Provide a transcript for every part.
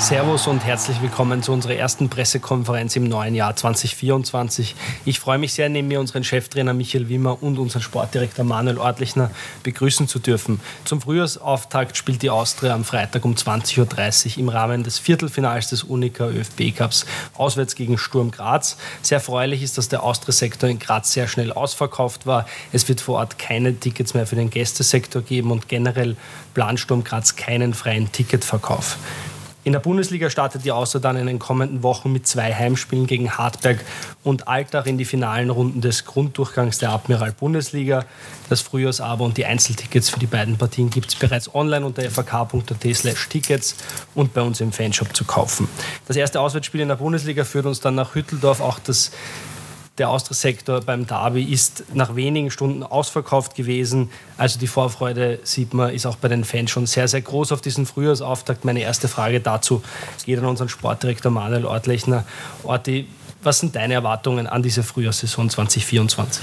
Servus und herzlich willkommen zu unserer ersten Pressekonferenz im neuen Jahr 2024. Ich freue mich sehr, neben mir unseren Cheftrainer Michael Wimmer und unseren Sportdirektor Manuel Ortlichner begrüßen zu dürfen. Zum Frühjahrsauftakt spielt die Austria am Freitag um 20.30 Uhr im Rahmen des Viertelfinals des Unica ÖFB Cups auswärts gegen Sturm Graz. Sehr erfreulich ist, dass der Austria-Sektor in Graz sehr schnell ausverkauft war. Es wird vor Ort keine Tickets mehr für den Gästesektor geben und generell plant Sturm Graz keinen freien Ticketverkauf. In der Bundesliga startet die Außer dann in den kommenden Wochen mit zwei Heimspielen gegen Hartberg und Altach in die finalen Runden des Grunddurchgangs der Admiral Bundesliga. Das Frühjahrsabo und die Einzeltickets für die beiden Partien gibt es bereits online unter fak.at slash tickets und bei uns im Fanshop zu kaufen. Das erste Auswärtsspiel in der Bundesliga führt uns dann nach Hütteldorf. Auch das der Austria-Sektor beim Derby ist nach wenigen Stunden ausverkauft gewesen. Also die Vorfreude, sieht man, ist auch bei den Fans schon sehr, sehr groß auf diesen Frühjahrsauftakt. Meine erste Frage dazu geht an unseren Sportdirektor Manuel Ortlechner. Orti, was sind deine Erwartungen an diese Frühjahrssaison 2024?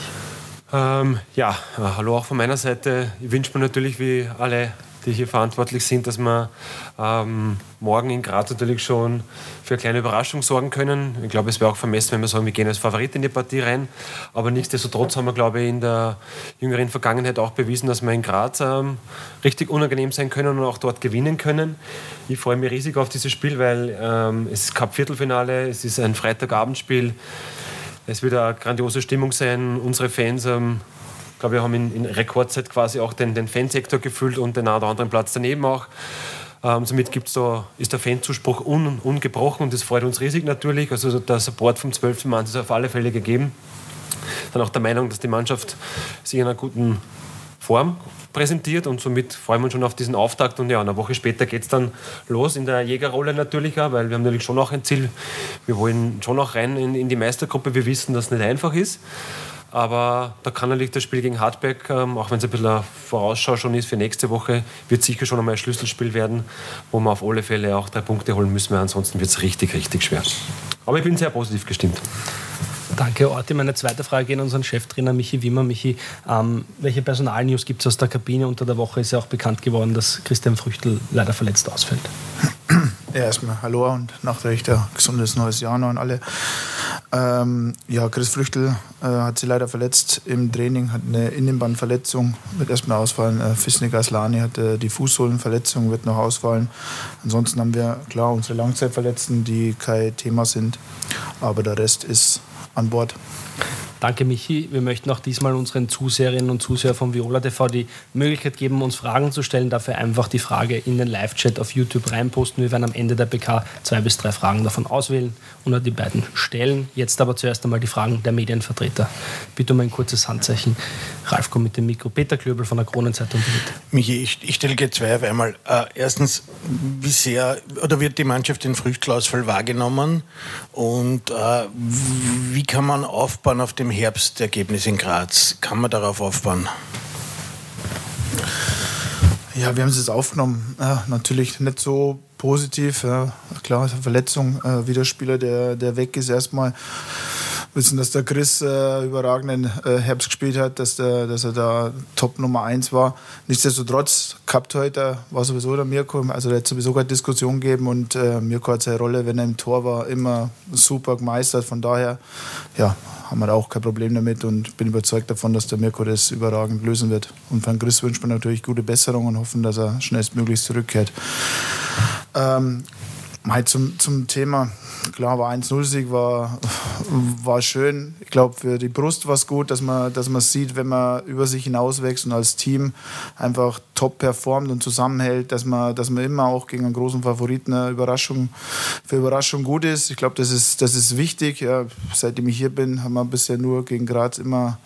Ähm, ja, hallo auch von meiner Seite. Ich wünsche mir natürlich wie alle die hier verantwortlich sind, dass wir ähm, morgen in Graz natürlich schon für eine kleine Überraschung sorgen können. Ich glaube, es wäre auch vermessen, wenn wir sagen, wir gehen als Favorit in die Partie rein. Aber nichtsdestotrotz haben wir, glaube ich, in der jüngeren Vergangenheit auch bewiesen, dass wir in Graz ähm, richtig unangenehm sein können und auch dort gewinnen können. Ich freue mich riesig auf dieses Spiel, weil ähm, es ist Cup-Viertelfinale, es ist ein Freitagabendspiel. Es wird eine grandiose Stimmung sein. Unsere Fans ähm, ich glaube, wir haben in, in Rekordzeit quasi auch den, den Fansektor gefüllt und den einen oder anderen Platz daneben auch. Ähm, somit gibt's da, ist der Fanzuspruch un, ungebrochen und das freut uns riesig natürlich. Also der Support vom 12. Mann ist auf alle Fälle gegeben. Dann auch der Meinung, dass die Mannschaft sich in einer guten Form präsentiert und somit freuen wir uns schon auf diesen Auftakt. Und ja, eine Woche später geht es dann los in der Jägerrolle natürlich auch, weil wir haben natürlich schon auch ein Ziel. Wir wollen schon auch rein in, in die Meistergruppe. Wir wissen, dass es nicht einfach ist. Aber da kann natürlich das Spiel gegen Hartberg, ähm, auch wenn es ein bisschen eine Vorausschau schon ist für nächste Woche, wird sicher schon einmal ein Schlüsselspiel werden, wo wir auf alle Fälle auch drei Punkte holen müssen, weil ansonsten wird es richtig, richtig schwer. Aber ich bin sehr positiv gestimmt. Danke, Orti. Meine zweite Frage geht an unseren Cheftrainer Michi Wimmer. Michi, ähm, welche Personalnews gibt es aus der Kabine? Unter der Woche ist ja auch bekannt geworden, dass Christian Früchtel leider verletzt ausfällt. Ja, erstmal Hallo und nachträglich ein gesundes neues Jahr noch an alle. Ähm, ja, Chris Früchtel äh, hat sich leider verletzt im Training, hat eine Innenbandverletzung, wird erstmal ausfallen. Äh, Fisnik Aslani hat äh, die Fußsohlenverletzung, wird noch ausfallen. Ansonsten haben wir klar unsere Langzeitverletzten, die kein Thema sind, aber der Rest ist an Bord. Danke, Michi. Wir möchten auch diesmal unseren Zuseherinnen und Zusehern von Viola TV die Möglichkeit geben, uns Fragen zu stellen. Dafür einfach die Frage in den Live-Chat auf YouTube reinposten. Wir werden am Ende der PK zwei bis drei Fragen davon auswählen und die beiden stellen. Jetzt aber zuerst einmal die Fragen der Medienvertreter. Bitte um ein kurzes Handzeichen. Ralf kommt mit dem Mikro. Peter Klöbel von der Kronenzeitung. Michi, ich, ich stelle dir zwei auf einmal. Äh, erstens, wie sehr oder wird die Mannschaft den Früchtelausfall wahrgenommen? Und äh, wie kann man aufbauen auf dem dem Herbstergebnis in Graz. Kann man darauf aufbauen? Ja, wir haben es jetzt aufgenommen. Ja, natürlich nicht so positiv. Ja. Klar, Verletzung, äh, wieder Spieler, der, der weg ist erstmal wissen, dass der Chris äh, überragenden äh, Herbst gespielt hat, dass, der, dass er da Top Nummer 1 war. Nichtsdestotrotz, gehabt heute war sowieso der Mirko, also der hat sowieso keine Diskussion gegeben und äh, Mirko hat seine Rolle, wenn er im Tor war, immer super gemeistert. Von daher ja, haben wir da auch kein Problem damit und bin überzeugt davon, dass der Mirko das überragend lösen wird. Und von Chris wünscht man natürlich gute Besserung und hoffen, dass er schnellstmöglich zurückkehrt. Ähm, zum, zum Thema klar, war 1-0-Sieg, war, war schön. Ich glaube, für die Brust war es gut, dass man, dass man sieht, wenn man über sich hinauswächst und als Team einfach top performt und zusammenhält, dass man, dass man immer auch gegen einen großen Favoriten eine Überraschung, für Überraschung gut ist. Ich glaube, das ist, das ist wichtig. Ja, seitdem ich hier bin, haben wir bisher nur gegen Graz immer,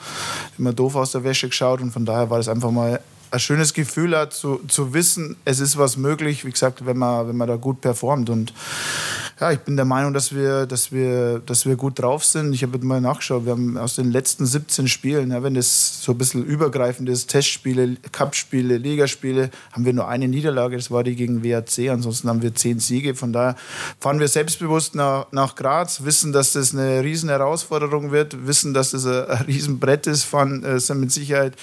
immer doof aus der Wäsche geschaut und von daher war das einfach mal ein schönes Gefühl hat, zu, zu wissen, es ist was möglich, wie gesagt, wenn man, wenn man da gut performt. Und ja, ich bin der Meinung, dass wir, dass wir, dass wir gut drauf sind. Ich habe mal nachgeschaut, wir haben aus den letzten 17 Spielen, ja, wenn das so ein bisschen übergreifend ist, Testspiele, Cupspiele, Ligaspiele, haben wir nur eine Niederlage, das war die gegen WAC, ansonsten haben wir zehn Siege. Von daher fahren wir selbstbewusst nach, nach Graz, wissen, dass das eine riesen Herausforderung wird, wissen, dass das ein, ein Riesenbrett ist, fahren, äh, sind mit Sicherheit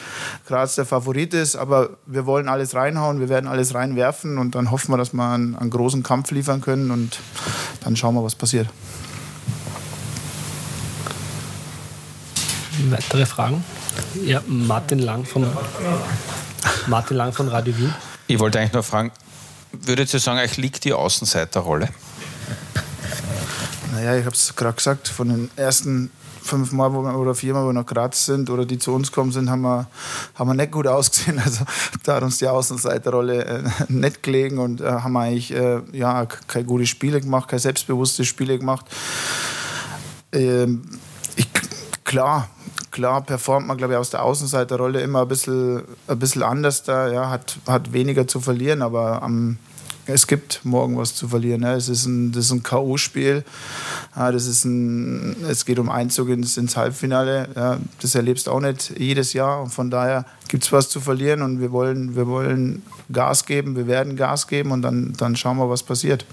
Graz der Favorit ist, aber wir wollen alles reinhauen, wir werden alles reinwerfen und dann hoffen wir, dass wir einen, einen großen Kampf liefern können und dann schauen wir, was passiert. Weitere Fragen? Ja, Martin Lang von, Martin Lang von Radio Wien. Ich wollte eigentlich nur fragen, würdet ihr sagen, euch liegt die Außenseiterrolle? Naja, ich habe es gerade gesagt, von den ersten fünf Mal wo wir, oder vier Mal, wo wir nach Graz sind oder die zu uns kommen sind, haben wir, haben wir nicht gut ausgesehen. Also da hat uns die Außenseiterrolle äh, nicht gelegen und äh, haben eigentlich äh, ja, keine gute Spiele gemacht, keine selbstbewusste Spiele gemacht. Ähm, ich, klar, klar performt man, glaube ich, aus der Außenseiterrolle immer ein bisschen, ein bisschen anders da, ja, hat, hat weniger zu verlieren, aber am es gibt morgen was zu verlieren. Ne? Es ist ein, das ist ein K.O.-Spiel. Ja, das ist ein, es geht um Einzug ins, ins Halbfinale. Ja, das erlebst du auch nicht jedes Jahr. Und von daher gibt es was zu verlieren und wir wollen, wir wollen Gas geben, wir werden Gas geben und dann, dann schauen wir, was passiert.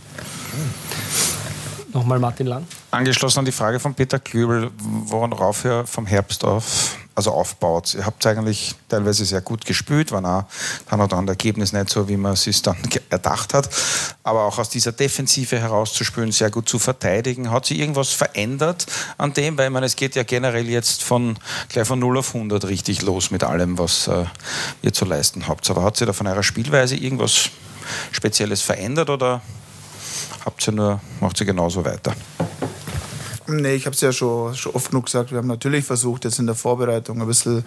Nochmal Martin Lang. Angeschlossen an die Frage von Peter Klübel, worauf er vom Herbst auf also aufbaut. Ihr habt eigentlich teilweise sehr gut gespielt, waren auch dann oder an Ergebnis nicht so, wie man es sich dann erdacht hat. Aber auch aus dieser Defensive herauszuspielen, sehr gut zu verteidigen. Hat sich irgendwas verändert an dem? Weil meine, es geht ja generell jetzt von gleich von 0 auf 100 richtig los mit allem, was äh, ihr zu leisten habt. Aber hat sich da von eurer Spielweise irgendwas Spezielles verändert oder habt ihr nur, macht ihr genauso weiter? Nee, ich habe es ja schon, schon oft genug gesagt. Wir haben natürlich versucht, jetzt in der Vorbereitung ein bisschen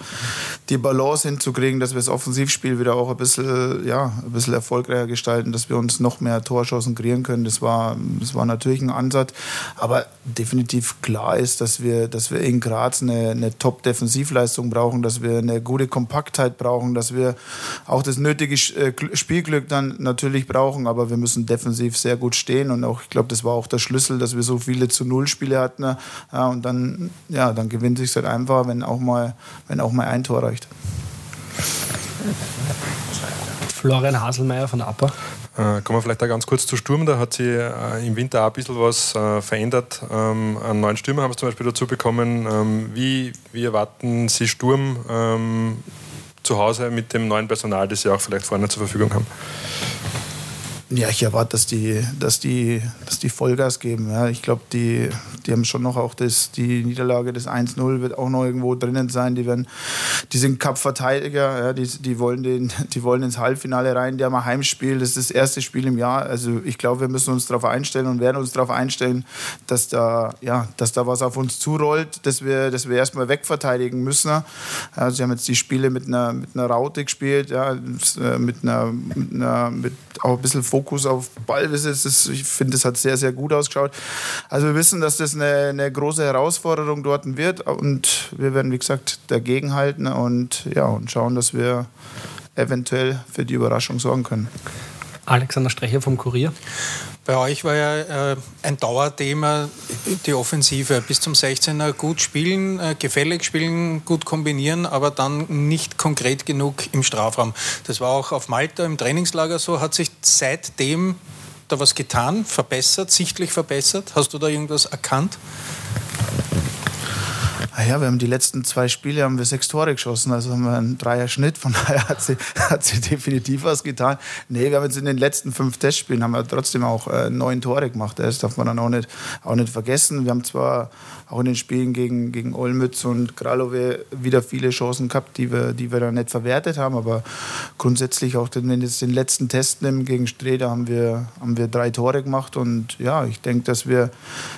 die Balance hinzukriegen, dass wir das Offensivspiel wieder auch ein bisschen, ja, ein bisschen erfolgreicher gestalten, dass wir uns noch mehr Torschancen kreieren können. Das war, das war natürlich ein Ansatz. Aber definitiv klar ist, dass wir, dass wir in Graz eine, eine Top-Defensivleistung brauchen, dass wir eine gute Kompaktheit brauchen, dass wir auch das nötige äh, Spielglück dann natürlich brauchen. Aber wir müssen defensiv sehr gut stehen. Und auch, ich glaube, das war auch der Schlüssel, dass wir so viele zu Null-Spiele hatten Partner. Ja, und dann, ja, dann gewinnt sich halt einfach, wenn auch mal, wenn auch mal ein Tor reicht. Florian Haselmeier von APA. Äh, kommen wir vielleicht da ganz kurz zu Sturm. Da hat sich äh, im Winter auch ein bisschen was äh, verändert. Ähm, einen neuen Stürmer haben Sie zum Beispiel dazu bekommen. Ähm, wie, wie erwarten Sie Sturm ähm, zu Hause mit dem neuen Personal, das Sie auch vielleicht vorne zur Verfügung haben? Ja, ich erwarte, dass die, dass die, dass die Vollgas geben. Ja, ich glaube, die, die haben schon noch auch das, die Niederlage des 1-0 wird auch noch irgendwo drinnen sein. Die, werden, die sind Cup-Verteidiger, ja, die, die, wollen den, die wollen ins Halbfinale rein. Die haben ein Heimspiel, das ist das erste Spiel im Jahr. Also ich glaube, wir müssen uns darauf einstellen und werden uns darauf einstellen, dass da, ja, dass da was auf uns zurollt, dass wir, dass wir erstmal wegverteidigen müssen. Ja, sie haben jetzt die Spiele mit einer, mit einer Raute gespielt, ja, mit einer, mit einer mit auch ein bisschen Fokus auf Ballbesitz. Das, ich finde, das hat sehr, sehr gut ausgeschaut. Also wir wissen, dass das eine, eine große Herausforderung dort wird und wir werden, wie gesagt, dagegen halten und, ja, und schauen, dass wir eventuell für die Überraschung sorgen können. Alexander Strecher vom Kurier. Bei euch war ja äh, ein Dauerthema die Offensive. Bis zum 16er gut spielen, äh, gefällig spielen, gut kombinieren, aber dann nicht konkret genug im Strafraum. Das war auch auf Malta im Trainingslager so. Hat sich seitdem da was getan, verbessert, sichtlich verbessert? Hast du da irgendwas erkannt? Ah ja, wir haben die letzten zwei Spiele haben wir sechs Tore geschossen, also haben wir einen Dreier-Schnitt, von daher hat sie, hat sie definitiv was getan. Nee, wir haben jetzt in den letzten fünf Testspielen haben wir trotzdem auch äh, neun Tore gemacht, das darf man dann auch nicht, auch nicht vergessen. Wir haben zwar auch in den Spielen gegen, gegen Olmütz und Kralove wieder viele Chancen gehabt, die wir, die wir dann nicht verwertet haben. Aber grundsätzlich auch, wenn wir jetzt den letzten Test nehmen gegen Streda, haben wir, haben wir drei Tore gemacht. Und ja, ich denke, dass wir,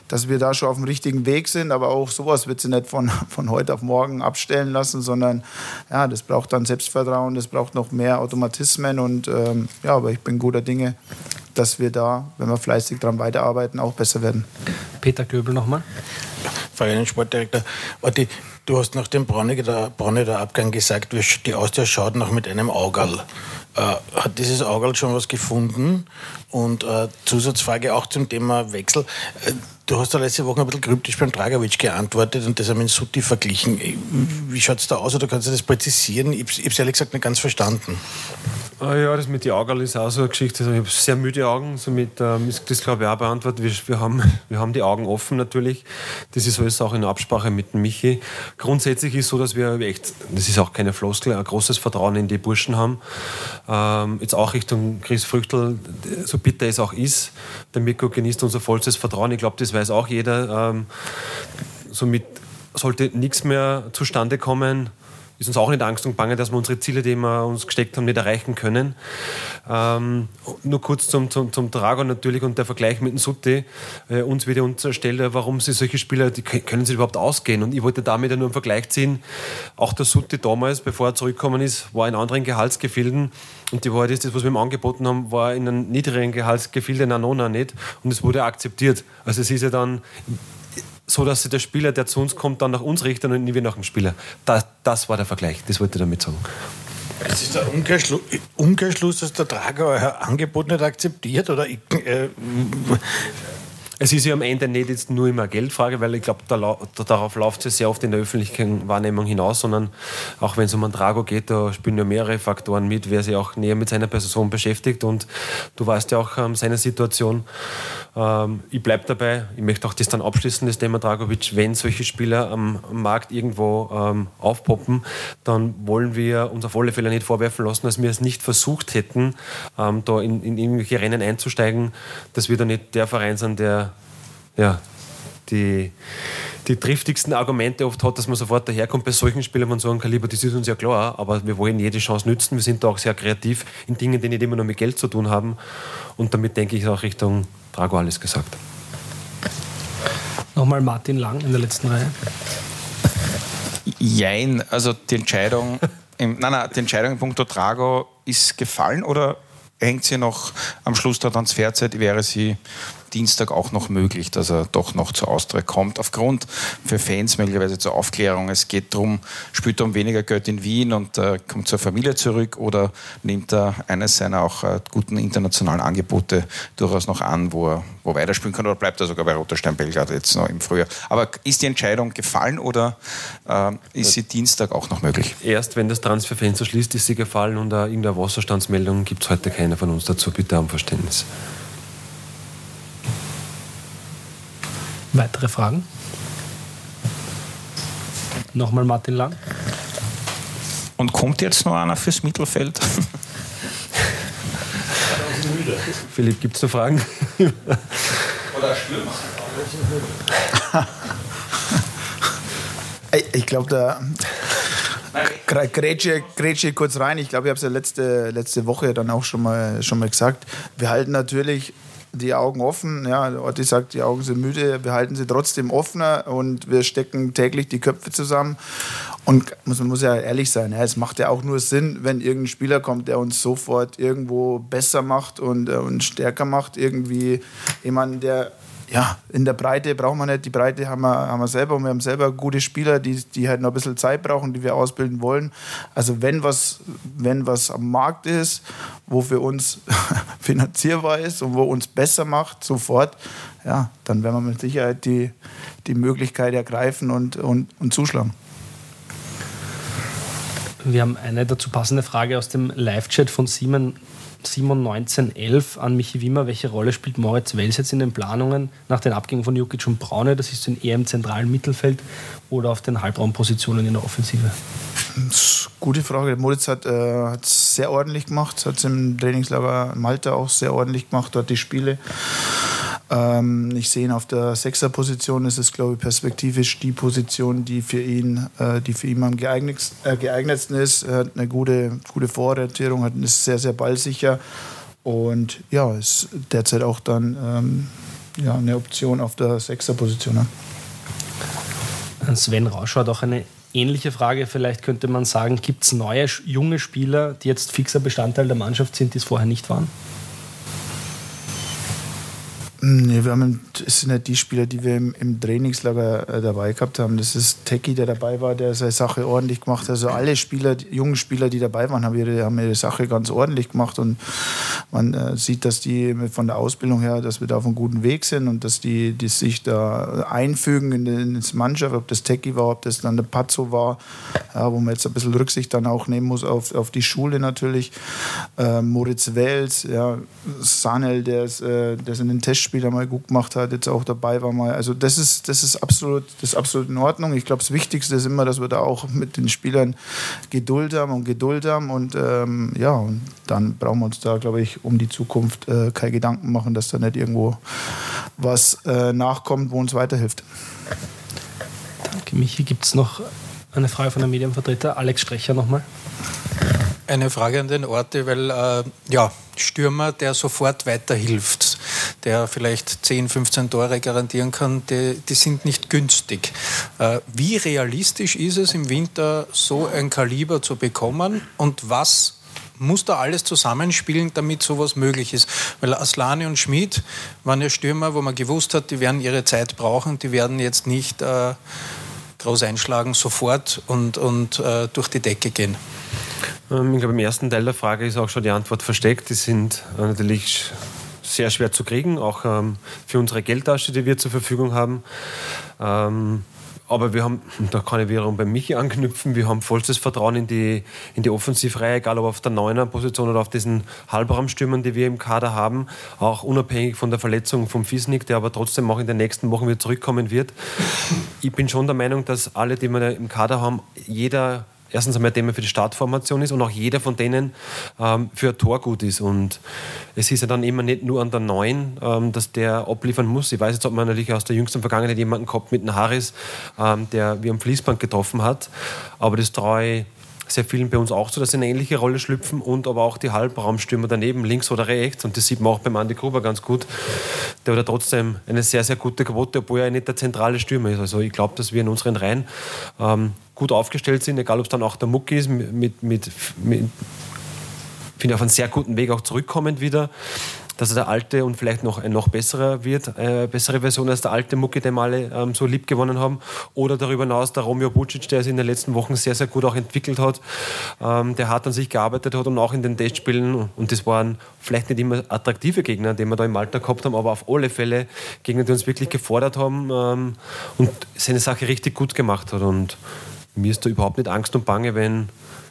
dass wir da schon auf dem richtigen Weg sind. Aber auch sowas wird sie nicht von, von heute auf morgen abstellen lassen, sondern ja, das braucht dann Selbstvertrauen, das braucht noch mehr Automatismen. Und ähm, ja, aber ich bin guter Dinge, dass wir da, wenn wir fleißig daran weiterarbeiten, auch besser werden. Peter Göbel nochmal. den Sportdirektor. Warte, du hast nach dem Brauneter Abgang gesagt, die Austria schaut noch mit einem Augerl. Äh, hat dieses Augerl schon was gefunden? Und äh, Zusatzfrage auch zum Thema Wechsel. Äh, du hast ja letzte Woche ein bisschen kryptisch beim Dragovic geantwortet und das haben mit Sutti verglichen. Wie schaut es da aus oder kannst du das präzisieren? Ich habe es ehrlich gesagt nicht ganz verstanden. Ah ja, das mit den Augen ist auch so eine Geschichte. Also ich habe sehr müde Augen, somit ähm, ist das glaube ich auch beantwortet. Wir, wir, haben, wir haben die Augen offen natürlich. Das ist alles auch in Absprache mit Michi. Grundsätzlich ist so, dass wir echt, das ist auch keine Floskel, ein großes Vertrauen in die Burschen haben. Ähm, jetzt auch Richtung Chris Früchtel, so bitter es auch ist. Der Mikko genießt unser vollstes Vertrauen. Ich glaube, das weiß auch jeder. Ähm, somit sollte nichts mehr zustande kommen ist uns auch nicht Angst und Bange, dass wir unsere Ziele, die wir uns gesteckt haben, nicht erreichen können. Ähm, nur kurz zum, zum, zum Dragon natürlich und der Vergleich mit dem Sutti. Äh, uns wird ja unterstellt, warum sie solche Spieler, die können sie überhaupt ausgehen. Und ich wollte damit ja nur einen Vergleich ziehen. Auch der Sutti damals, bevor er zurückgekommen ist, war in anderen Gehaltsgefilden. Und die Wahrheit ist, das, was wir ihm angeboten haben, war in einem niedrigeren Gehaltsgefilde, in Nona nicht. Und es wurde akzeptiert. Also es ist ja dann so dass sich der Spieler, der zu uns kommt, dann nach uns richtet und nie wieder nach dem Spieler. Das, das war der Vergleich, das wollte ich damit sagen. Es ist der Umkehrschluss, Umkehrschluss, dass der Trager euer Angebot nicht akzeptiert? Oder, äh, es ist ja am Ende nicht jetzt nur immer Geldfrage, weil ich glaube, da, da, darauf läuft es sehr oft in der öffentlichen Wahrnehmung hinaus, sondern auch wenn es um einen Drago geht, da spielen ja mehrere Faktoren mit, wer sich auch näher mit seiner Person beschäftigt. Und du weißt ja auch ähm, seine Situation. Ähm, ich bleibe dabei, ich möchte auch das dann abschließen, das Thema Dragovic, wenn solche Spieler am, am Markt irgendwo ähm, aufpoppen, dann wollen wir uns auf alle Fälle nicht vorwerfen lassen, dass wir es nicht versucht hätten, ähm, da in, in irgendwelche Rennen einzusteigen, dass wir da nicht der Verein sind, der ja, die, die triftigsten Argumente oft hat, dass man sofort daherkommt bei solchen Spielern von so einem Kaliber, das ist uns ja klar, aber wir wollen jede Chance nützen. Wir sind da auch sehr kreativ in Dingen, die nicht immer nur mit Geld zu tun haben. Und damit denke ich auch Richtung Drago alles gesagt. Nochmal Martin Lang in der letzten Reihe. Jein, also die Entscheidung, im, nein, nein, die Entscheidung in puncto Drago ist gefallen oder hängt sie noch am Schluss der Transferzeit? Wäre sie Dienstag auch noch möglich, dass er doch noch zur Austria kommt. Aufgrund für Fans möglicherweise zur Aufklärung. Es geht darum, spielt er um weniger Geld in Wien und äh, kommt zur Familie zurück oder nimmt er eines seiner auch äh, guten internationalen Angebote durchaus noch an, wo er wo weiterspielen kann oder bleibt er sogar bei Roterstein Belgrad jetzt noch im Frühjahr. Aber ist die Entscheidung gefallen oder äh, ist sie Dienstag auch noch möglich? Erst wenn das Transferfenster schließt, ist sie gefallen und uh, irgendeine Wasserstandsmeldung gibt es heute keine von uns dazu. Bitte um Verständnis. Weitere Fragen? Nochmal Martin Lang. Und kommt jetzt noch einer fürs Mittelfeld? Philipp, gibt es noch Fragen? Oder Stürmer? ich glaube, da Grätsche, Grätsche kurz rein. Ich glaube, ich habe es ja letzte, letzte Woche dann auch schon mal, schon mal gesagt. Wir halten natürlich die Augen offen. Ja, Otti sagt, die Augen sind müde, wir halten sie trotzdem offener und wir stecken täglich die Köpfe zusammen. Und man muss ja ehrlich sein, ja, es macht ja auch nur Sinn, wenn irgendein Spieler kommt, der uns sofort irgendwo besser macht und, äh, und stärker macht. Irgendwie jemand, der ja, in der Breite brauchen wir nicht. Die Breite haben wir, haben wir selber und wir haben selber gute Spieler, die, die halt noch ein bisschen Zeit brauchen, die wir ausbilden wollen. Also wenn was, wenn was am Markt ist, wo für uns finanzierbar ist und wo uns besser macht, sofort, ja, dann werden wir mit Sicherheit die, die Möglichkeit ergreifen und, und, und zuschlagen. Wir haben eine dazu passende Frage aus dem Live-Chat von Simon Simon 1911 an Michi Wimmer. Welche Rolle spielt Moritz Wels jetzt in den Planungen nach den Abgängen von Jukic und Braune? Das ist eher im zentralen Mittelfeld oder auf den Halbraumpositionen in der Offensive? Gute Frage. Moritz hat es äh, sehr ordentlich gemacht, hat es im Trainingslager Malta auch sehr ordentlich gemacht, dort die Spiele. Ähm, ich sehe ihn auf der Sechserposition. Das ist, glaube ich, perspektivisch die Position, die für ihn, äh, die für ihn am geeignet, äh, geeignetsten ist. Er hat eine gute, gute Vororientierung, ist sehr, sehr ballsicher und ja, ist derzeit auch dann ähm, ja, eine Option auf der Sechserposition. Ne? Sven Rausch hat auch eine ähnliche Frage. Vielleicht könnte man sagen, gibt es neue junge Spieler, die jetzt fixer Bestandteil der Mannschaft sind, die es vorher nicht waren? Nee, wir haben, das sind nicht die Spieler, die wir im, im Trainingslager äh, dabei gehabt haben. Das ist Teki, der dabei war, der seine Sache ordentlich gemacht hat. Also alle Spieler, die jungen Spieler, die dabei waren, haben ihre, haben ihre Sache ganz ordentlich gemacht. Und man äh, sieht, dass die von der Ausbildung her, dass wir da auf einem guten Weg sind und dass die, die sich da einfügen in, in das Mannschaft, ob das Teki war, ob das dann der Pazzo war, ja, wo man jetzt ein bisschen Rücksicht dann auch nehmen muss auf, auf die Schule natürlich. Äh, Moritz Wels, ja, Sanel, der ist, äh, der ist in den Test Spieler mal gut gemacht hat, jetzt auch dabei war mal. Also das ist, das ist absolut, das ist absolut in Ordnung. Ich glaube, das Wichtigste ist immer, dass wir da auch mit den Spielern Geduld haben und Geduld haben und ähm, ja, und dann brauchen wir uns da, glaube ich, um die Zukunft äh, keine Gedanken machen, dass da nicht irgendwo was äh, nachkommt, wo uns weiterhilft. Danke, Michi. Gibt es noch eine Frage von der Medienvertreter? Alex Strecher nochmal. Eine Frage an den Orte, weil äh, ja, Stürmer, der sofort weiterhilft, der vielleicht 10, 15 Tore garantieren kann, die, die sind nicht günstig. Äh, wie realistisch ist es im Winter, so ein Kaliber zu bekommen und was muss da alles zusammenspielen, damit sowas möglich ist. Weil Aslani und Schmid waren ja Stürmer, wo man gewusst hat, die werden ihre Zeit brauchen, die werden jetzt nicht äh, groß einschlagen sofort und, und äh, durch die Decke gehen. Ähm, ich glaube, im ersten Teil der Frage ist auch schon die Antwort versteckt. Die sind äh, natürlich sehr schwer zu kriegen, auch ähm, für unsere Geldtasche, die wir zur Verfügung haben. Ähm, aber wir haben, da kann ich wiederum bei Michi anknüpfen, wir haben vollstes Vertrauen in die, in die Offensivreihe, egal ob auf der Neuner-Position oder auf diesen Halbraumstürmern, die wir im Kader haben, auch unabhängig von der Verletzung vom Fiesnick, der aber trotzdem auch in den nächsten Wochen wieder zurückkommen wird. Ich bin schon der Meinung, dass alle, die wir im Kader haben, jeder erstens einmal Thema für die Startformation ist und auch jeder von denen ähm, für ein Tor gut ist. Und es ist ja dann immer nicht nur an der Neuen, ähm, dass der abliefern muss. Ich weiß jetzt, ob man natürlich aus der jüngsten Vergangenheit jemanden gehabt mit einem Harris, ähm, der wie am Fließband getroffen hat. Aber das traue ich sehr vielen bei uns auch so, dass sie eine ähnliche Rolle schlüpfen und aber auch die Halbraumstürmer daneben, links oder rechts. Und das sieht man auch beim Andi Gruber ganz gut. Der hat trotzdem eine sehr, sehr gute Quote, obwohl er nicht der zentrale Stürmer ist. Also ich glaube, dass wir in unseren Reihen ähm, gut aufgestellt sind, egal ob es dann auch der Mucki ist, mit, mit, mit, mit finde auf einen sehr guten Weg auch zurückkommend wieder dass er der alte und vielleicht noch ein noch besserer wird, äh, bessere Version als der alte Mucki, den wir alle ähm, so lieb gewonnen haben. Oder darüber hinaus der Romeo Bucic, der sich in den letzten Wochen sehr, sehr gut auch entwickelt hat, ähm, der hart an sich gearbeitet hat und auch in den Testspielen, und das waren vielleicht nicht immer attraktive Gegner, die wir da im Alter gehabt haben, aber auf alle Fälle Gegner, die uns wirklich gefordert haben ähm, und seine Sache richtig gut gemacht hat. Und mir ist da überhaupt nicht Angst und Bange, wenn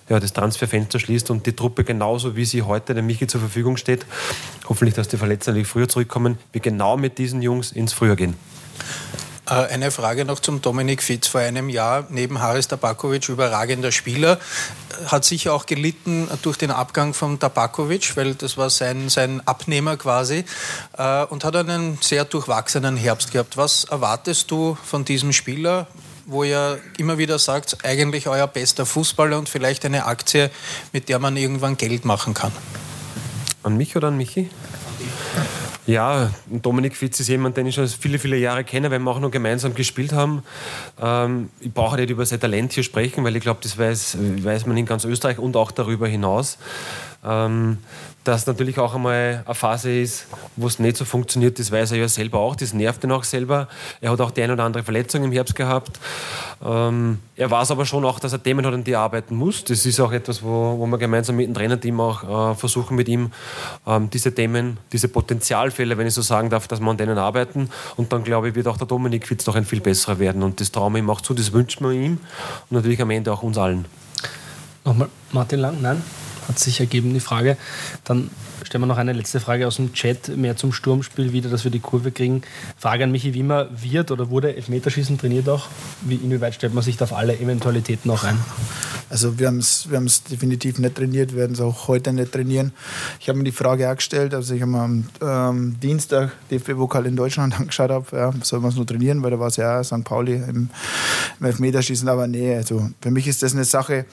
ja, das Transferfenster schließt und die Truppe genauso, wie sie heute der Michi zur Verfügung steht, hoffentlich, dass die Verletzten früher zurückkommen, wir genau mit diesen Jungs ins Frühjahr gehen. Äh, eine Frage noch zum Dominik Fitz. Vor einem Jahr neben Haris Tabakovic überragender Spieler. Hat sicher auch gelitten durch den Abgang von Tabakovic, weil das war sein, sein Abnehmer quasi. Äh, und hat einen sehr durchwachsenen Herbst gehabt. Was erwartest du von diesem Spieler? Wo ihr immer wieder sagt, eigentlich euer bester Fußballer und vielleicht eine Aktie, mit der man irgendwann Geld machen kann? An mich oder an Michi? Ja, Dominik Fitz ist jemand, den ich schon viele, viele Jahre kenne, weil wir auch noch gemeinsam gespielt haben. Ähm, ich brauche nicht über sein Talent hier sprechen, weil ich glaube, das weiß, weiß man in ganz Österreich und auch darüber hinaus. Ähm, dass natürlich auch einmal eine Phase ist, wo es nicht so funktioniert, das weiß er ja selber auch, das nervt ihn auch selber. Er hat auch die eine oder andere Verletzung im Herbst gehabt. Ähm, er weiß aber schon auch, dass er Themen hat, an die er arbeiten muss. Das ist auch etwas, wo, wo wir gemeinsam mit dem Trainerteam auch äh, versuchen, mit ihm ähm, diese Themen, diese Potenzialfälle, wenn ich so sagen darf, dass wir an denen arbeiten. Und dann, glaube ich, wird auch der Dominik Fitz noch ein viel besserer werden. Und das trauen wir ihm auch zu, das wünschen wir ihm und natürlich am Ende auch uns allen. Nochmal Martin Lang, nein? Hat sich ergeben, die Frage. Dann stellen wir noch eine letzte Frage aus dem Chat, mehr zum Sturmspiel wieder, dass wir die Kurve kriegen. Frage an Michi Wimmer, wird oder wurde Elfmeterschießen trainiert auch? Wie, inwieweit stellt man sich da auf alle Eventualitäten auch ein? Also wir haben es wir definitiv nicht trainiert, werden es auch heute nicht trainieren. Ich habe mir die Frage auch gestellt, also ich habe mir am ähm, Dienstag DFB-Pokal in Deutschland angeschaut habe, ja, soll man es nur trainieren, weil da war es ja St. Pauli im, im Elfmeterschießen, aber nee, also für mich ist das eine Sache,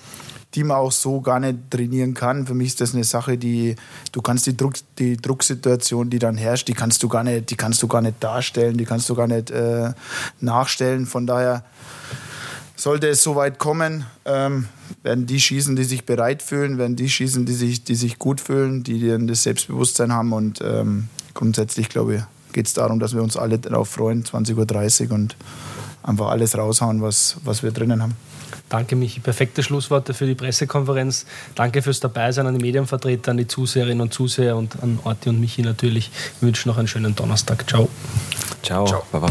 die man auch so gar nicht trainieren kann. Für mich ist das eine Sache, die du kannst die, Druck, die Drucksituation, die dann herrscht, die kannst du gar nicht, die kannst du gar nicht darstellen, die kannst du gar nicht äh, nachstellen. Von daher sollte es so weit kommen, ähm, werden die schießen, die sich bereit fühlen, werden die schießen, die sich, die sich gut fühlen, die dann das Selbstbewusstsein haben und ähm, grundsätzlich glaube ich, geht es darum, dass wir uns alle darauf freuen, 20.30 Uhr und einfach alles raushauen, was, was wir drinnen haben. Danke, Michi. Perfekte Schlussworte für die Pressekonferenz. Danke fürs Dabeisein an die Medienvertreter, an die Zuseherinnen und Zuseher und an Orti und Michi natürlich. Ich wünsche noch einen schönen Donnerstag. Ciao. Ciao. Ciao. Baba.